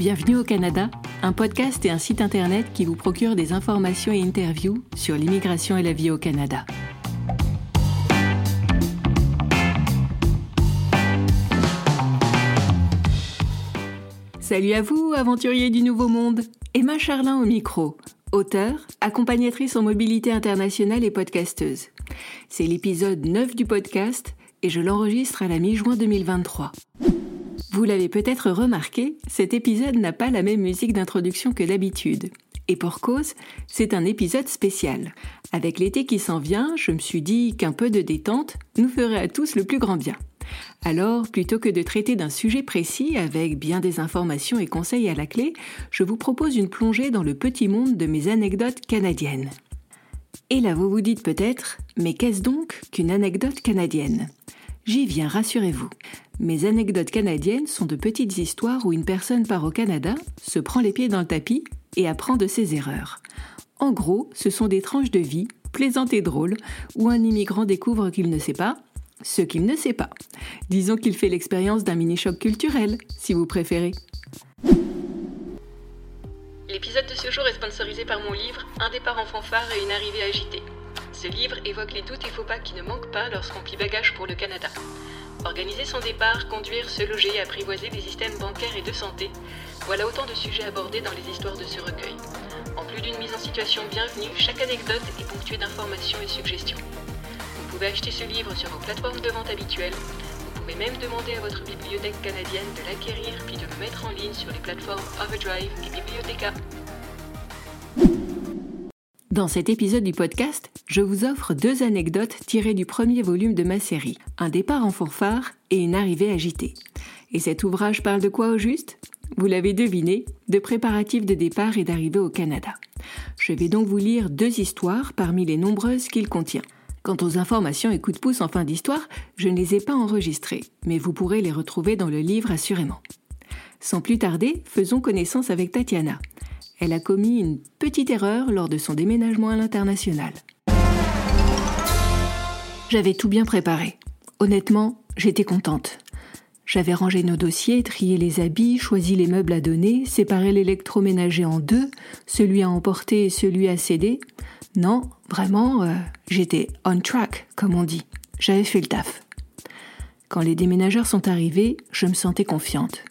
Bienvenue au Canada, un podcast et un site internet qui vous procure des informations et interviews sur l'immigration et la vie au Canada. Salut à vous, aventuriers du Nouveau Monde. Emma Charlin au micro, auteure, accompagnatrice en mobilité internationale et podcasteuse. C'est l'épisode 9 du podcast et je l'enregistre à la mi-juin 2023. Vous l'avez peut-être remarqué, cet épisode n'a pas la même musique d'introduction que d'habitude. Et pour cause, c'est un épisode spécial. Avec l'été qui s'en vient, je me suis dit qu'un peu de détente nous ferait à tous le plus grand bien. Alors, plutôt que de traiter d'un sujet précis avec bien des informations et conseils à la clé, je vous propose une plongée dans le petit monde de mes anecdotes canadiennes. Et là, vous vous dites peut-être, mais qu'est-ce donc qu'une anecdote canadienne? J'y viens, rassurez-vous. Mes anecdotes canadiennes sont de petites histoires où une personne part au Canada, se prend les pieds dans le tapis et apprend de ses erreurs. En gros, ce sont des tranches de vie, plaisantes et drôles, où un immigrant découvre qu'il ne sait pas, ce qu'il ne sait pas. Disons qu'il fait l'expérience d'un mini-choc culturel, si vous préférez. L'épisode de ce jour est sponsorisé par mon livre Un départ en fanfare et une arrivée agitée. Ce livre évoque les doutes et faux pas qui ne manquent pas lorsqu'on plie bagage pour le Canada. Organiser son départ, conduire, se loger apprivoiser des systèmes bancaires et de santé, voilà autant de sujets abordés dans les histoires de ce recueil. En plus d'une mise en situation bienvenue, chaque anecdote est ponctuée d'informations et suggestions. Vous pouvez acheter ce livre sur vos plateformes de vente habituelles. Vous pouvez même demander à votre bibliothèque canadienne de l'acquérir puis de le mettre en ligne sur les plateformes Overdrive et Bibliotheca. Dans cet épisode du podcast, je vous offre deux anecdotes tirées du premier volume de ma série, Un départ en fanfare et une arrivée agitée. Et cet ouvrage parle de quoi au juste? Vous l'avez deviné, de préparatifs de départ et d'arrivée au Canada. Je vais donc vous lire deux histoires parmi les nombreuses qu'il contient. Quant aux informations et coups de pouce en fin d'histoire, je ne les ai pas enregistrées, mais vous pourrez les retrouver dans le livre assurément. Sans plus tarder, faisons connaissance avec Tatiana. Elle a commis une petite erreur lors de son déménagement à l'international. J'avais tout bien préparé. Honnêtement, j'étais contente. J'avais rangé nos dossiers, trié les habits, choisi les meubles à donner, séparé l'électroménager en deux, celui à emporter et celui à céder. Non, vraiment, euh, j'étais on track, comme on dit. J'avais fait le taf. Quand les déménageurs sont arrivés, je me sentais confiante.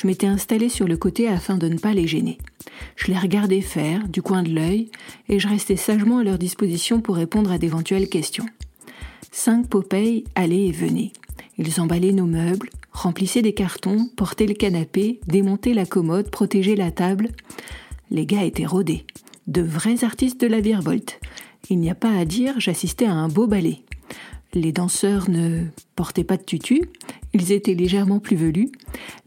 Je m'étais installée sur le côté afin de ne pas les gêner. Je les regardais faire, du coin de l'œil, et je restais sagement à leur disposition pour répondre à d'éventuelles questions. Cinq Popeye allaient et venaient. Ils emballaient nos meubles, remplissaient des cartons, portaient le canapé, démontaient la commode, protégeaient la table. Les gars étaient rodés, de vrais artistes de la virevolte. Il n'y a pas à dire, j'assistais à un beau ballet. Les danseurs ne portaient pas de tutu, ils étaient légèrement plus velus,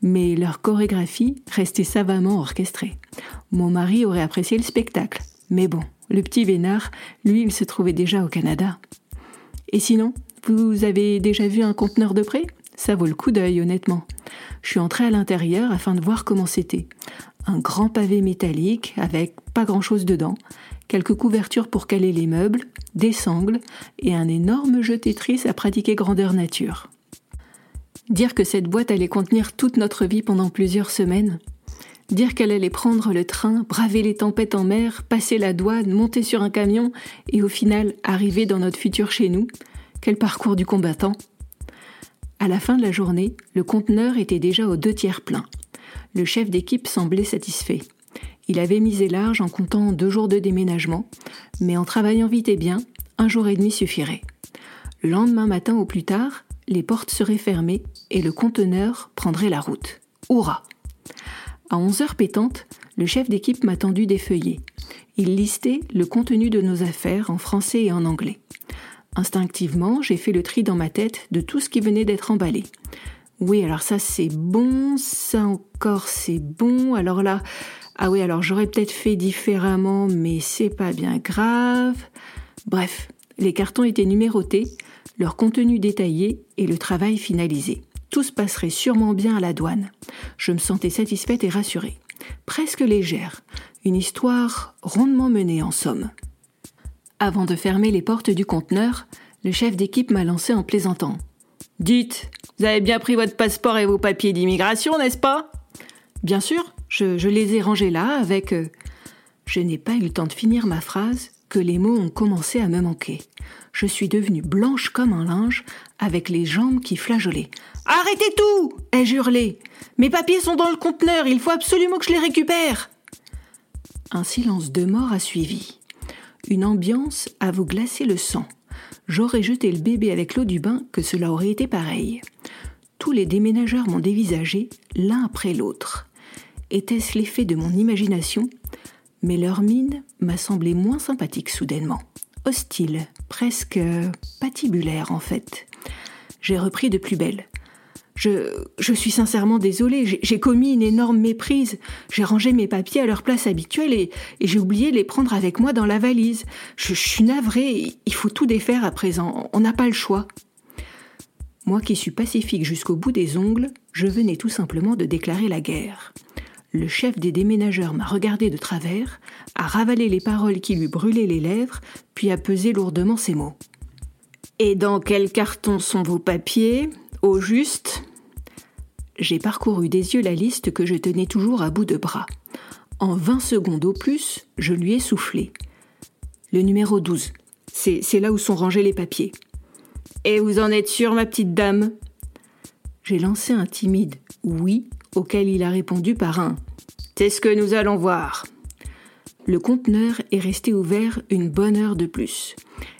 mais leur chorégraphie restait savamment orchestrée. Mon mari aurait apprécié le spectacle, mais bon, le petit Vénard, lui, il se trouvait déjà au Canada. Et sinon, vous avez déjà vu un conteneur de près? Ça vaut le coup d'œil, honnêtement. Je suis entrée à l'intérieur afin de voir comment c'était. Un grand pavé métallique avec pas grand-chose dedans, quelques couvertures pour caler les meubles, des sangles et un énorme jeu Tetris à pratiquer grandeur nature. Dire que cette boîte allait contenir toute notre vie pendant plusieurs semaines, dire qu'elle allait prendre le train, braver les tempêtes en mer, passer la douane, monter sur un camion et au final arriver dans notre futur chez nous, quel parcours du combattant. À la fin de la journée, le conteneur était déjà aux deux tiers plein. Le chef d'équipe semblait satisfait. Il avait misé large en comptant deux jours de déménagement, mais en travaillant vite et bien, un jour et demi suffirait. Le lendemain matin au plus tard, les portes seraient fermées et le conteneur prendrait la route. Hurrah À 11 heures pétantes, le chef d'équipe m'a tendu des feuillets. Il listait le contenu de nos affaires en français et en anglais. Instinctivement, j'ai fait le tri dans ma tête de tout ce qui venait d'être emballé. Oui, alors ça c'est bon, ça encore c'est bon, alors là, ah oui, alors j'aurais peut-être fait différemment, mais c'est pas bien grave. Bref, les cartons étaient numérotés, leur contenu détaillé et le travail finalisé. Tout se passerait sûrement bien à la douane. Je me sentais satisfaite et rassurée. Presque légère. Une histoire rondement menée en somme. Avant de fermer les portes du conteneur, le chef d'équipe m'a lancé en plaisantant. Dites, vous avez bien pris votre passeport et vos papiers d'immigration, n'est-ce pas? Bien sûr, Je, les ai rangés là avec... euh, Je n'ai pas eu le temps de finir ma phrase que les mots ont commencé à me manquer. Je suis devenue blanche comme un linge, avec les jambes qui flageolaient. Arrêtez tout ai-je hurlé. Mes papiers sont dans le conteneur, il faut absolument que je les récupère. Un silence de mort a suivi. Une ambiance à vous glacer le sang. J'aurais jeté le bébé avec l'eau du bain que cela aurait été pareil. Tous les déménageurs m'ont dévisagé, l'un après l'autre. Était-ce l'effet de mon imagination? Mais leur mine m'a semblé moins sympathique soudainement. Hostile, presque euh, patibulaire en fait. J'ai repris de plus belle. Je, je suis sincèrement désolée, j'ai- commis une énorme méprise. J'ai rangé mes papiers à leur place habituelle et, et j'ai oublié de les prendre avec moi dans la valise. Je, je suis navrée, il faut tout défaire à présent, on n'a pas le choix. Moi qui suis pacifique jusqu'au bout des ongles, je venais tout simplement de déclarer la guerre. Le chef des déménageurs m'a regardé de travers, a ravalé les paroles qui lui brûlaient les lèvres, puis a pesé lourdement ces mots. Et dans quel carton sont vos papiers? Au juste? J'ai parcouru des yeux la liste que je tenais toujours à bout de bras. En vingt secondes au plus, je lui ai soufflé. Le numéro 12. C'est c'est là où sont rangés les papiers. Et vous en êtes sûre, ma petite dame? J'ai lancé un timide oui, auquel il a répondu par un C'est ce que nous allons voir. Le conteneur est resté ouvert une bonne heure de plus.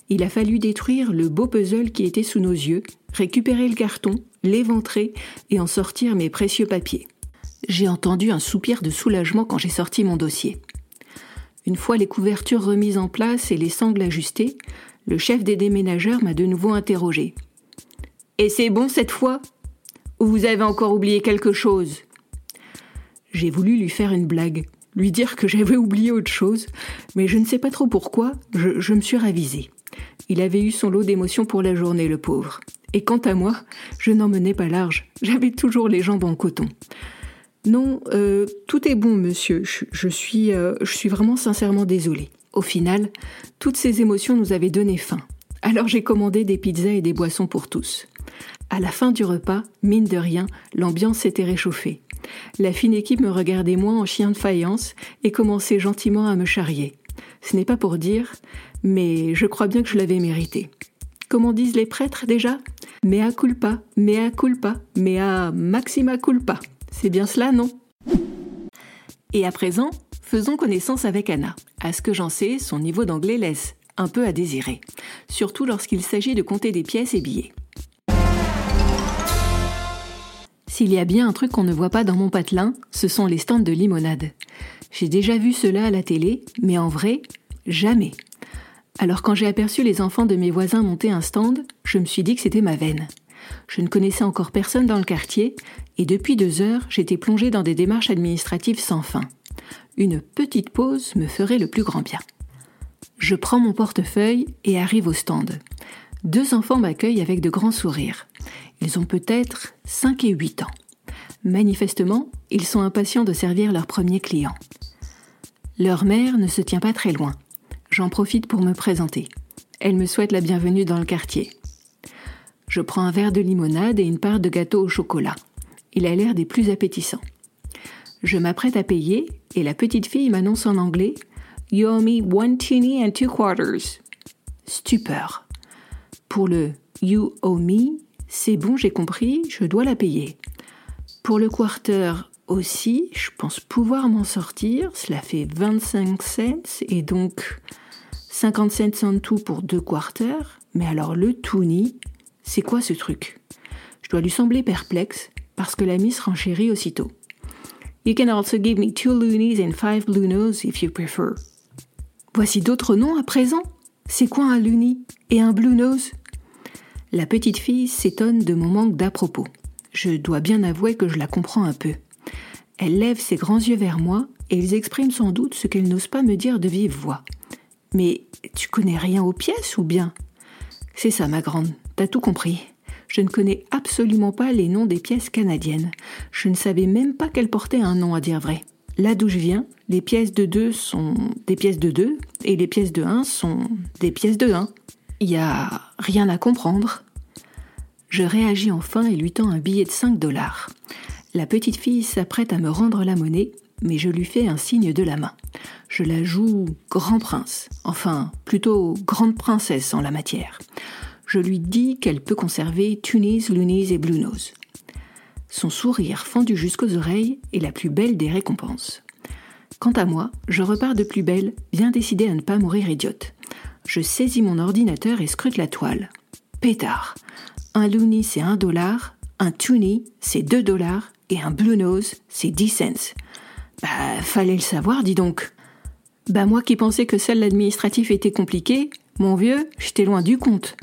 Il a fallu détruire le beau puzzle qui était sous nos yeux, récupérer le carton, l'éventrer et en sortir mes précieux papiers. J'ai entendu un soupir de soulagement quand j'ai sorti mon dossier. Une fois les couvertures remises en place et les sangles ajustées, le chef des déménageurs m'a de nouveau interrogé. Et c'est bon cette fois? Vous avez encore oublié quelque chose? J'ai voulu lui faire une blague, lui dire que j'avais oublié autre chose, mais je ne sais pas trop pourquoi, je, me suis ravisée. Il avait eu son lot d'émotions pour la journée, le pauvre. Et quant à moi, je n'en menais pas large, j'avais toujours les jambes en coton. Non, euh, tout est bon, monsieur. Je, je suis, euh, je suis vraiment sincèrement désolée. Au final, toutes ces émotions nous avaient donné faim. Alors j'ai commandé des pizzas et des boissons pour tous. À la fin du repas, mine de rien, l'ambiance s'était réchauffée. La fine équipe me regardait moins en chien de faïence et commençait gentiment à me charrier. Ce n'est pas pour dire, mais je crois bien que je l'avais mérité. Comment disent les prêtres déjà? Mea culpa, mea culpa, mea maxima culpa. C'est bien cela, non? Et à présent, faisons connaissance avec Anna. À ce que j'en sais, son niveau d'anglais laisse un peu à désirer, surtout lorsqu'il s'agit de compter des pièces et billets. S'il y a bien un truc qu'on ne voit pas dans mon patelin, ce sont les stands de limonade. J'ai déjà vu cela à la télé, mais en vrai, jamais. Alors quand j'ai aperçu les enfants de mes voisins monter un stand, je me suis dit que c'était ma veine. Je ne connaissais encore personne dans le quartier, et depuis deux heures, j'étais plongée dans des démarches administratives sans fin. Une petite pause me ferait le plus grand bien. Je prends mon portefeuille et arrive au stand. Deux enfants m'accueillent avec de grands sourires. Ils ont peut-être 5 et 8 ans. Manifestement, ils sont impatients de servir leur premier client. Leur mère ne se tient pas très loin. J'en profite pour me présenter. Elle me souhaite la bienvenue dans le quartier. Je prends un verre de limonade et une part de gâteau au chocolat. Il a l'air des plus appétissants. Je m'apprête à payer et la petite fille m'annonce en anglais You owe me one teeny and two quarters. Stupeur. Pour le You owe me, c'est bon, j'ai compris, je dois la payer. Pour le quarter aussi, je pense pouvoir m'en sortir. Cela fait 25 cents et donc 50 cents en tout pour deux quarters. Mais alors le toonie, c'est quoi ce truc? Je dois lui sembler perplexe parce que la miss renchérit aussitôt. You can also give me two loonies and five lunos if you prefer. Voici d'autres noms à présent? C'est quoi un loonie et un blue nose? La petite fille s'étonne de mon manque d'à propos. Je dois bien avouer que je la comprends un peu. Elle lève ses grands yeux vers moi et ils expriment sans doute ce qu'elle n'ose pas me dire de vive voix. Mais tu connais rien aux pièces ou bien? C'est ça, ma grande, t'as tout compris. Je ne connais absolument pas les noms des pièces canadiennes. Je ne savais même pas qu'elles portaient un nom, à dire vrai. Là d'où je viens, les pièces de 2 sont des pièces de 2 et les pièces de 1 sont des pièces de 1. Il y a rien à comprendre. Je réagis enfin et lui tends un billet de 5 dollars. La petite fille s'apprête à me rendre la monnaie, mais je lui fais un signe de la main. Je la joue grand prince, enfin plutôt grande princesse en la matière. Je lui dis qu'elle peut conserver Tunis, Lunis et Blue Nose. Son sourire fendu jusqu'aux oreilles est la plus belle des récompenses. Quant à moi, je repars de plus belle, bien décidée à ne pas mourir idiote. Je saisis mon ordinateur et scrute la toile. Pétard. Un Looney c'est un dollar, un Toonie c'est deux dollars et un Blue Nose c'est 10 cents. Bah, fallait le savoir, dis donc. Bah, moi qui pensais que seul l'administratif était compliqué, mon vieux, j'étais loin du compte.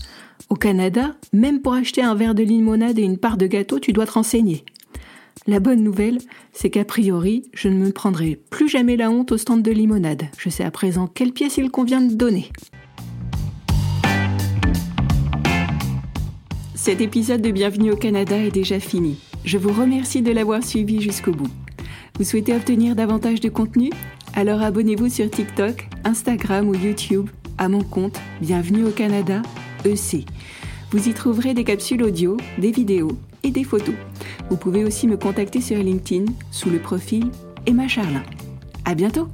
Au Canada, même pour acheter un verre de limonade et une part de gâteau, tu dois te renseigner. La bonne nouvelle, c'est qu'a priori, je ne me prendrai plus jamais la honte au stand de limonade. Je sais à présent quelle pièce il convient de donner. Cet épisode de Bienvenue au Canada est déjà fini. Je vous remercie de l'avoir suivi jusqu'au bout. Vous souhaitez obtenir davantage de contenu? Alors abonnez-vous sur TikTok, Instagram ou YouTube à mon compte Bienvenue au Canada EC. Vous y trouverez des capsules audio, des vidéos et des photos. Vous pouvez aussi me contacter sur LinkedIn sous le profil Emma Charlin. À bientôt!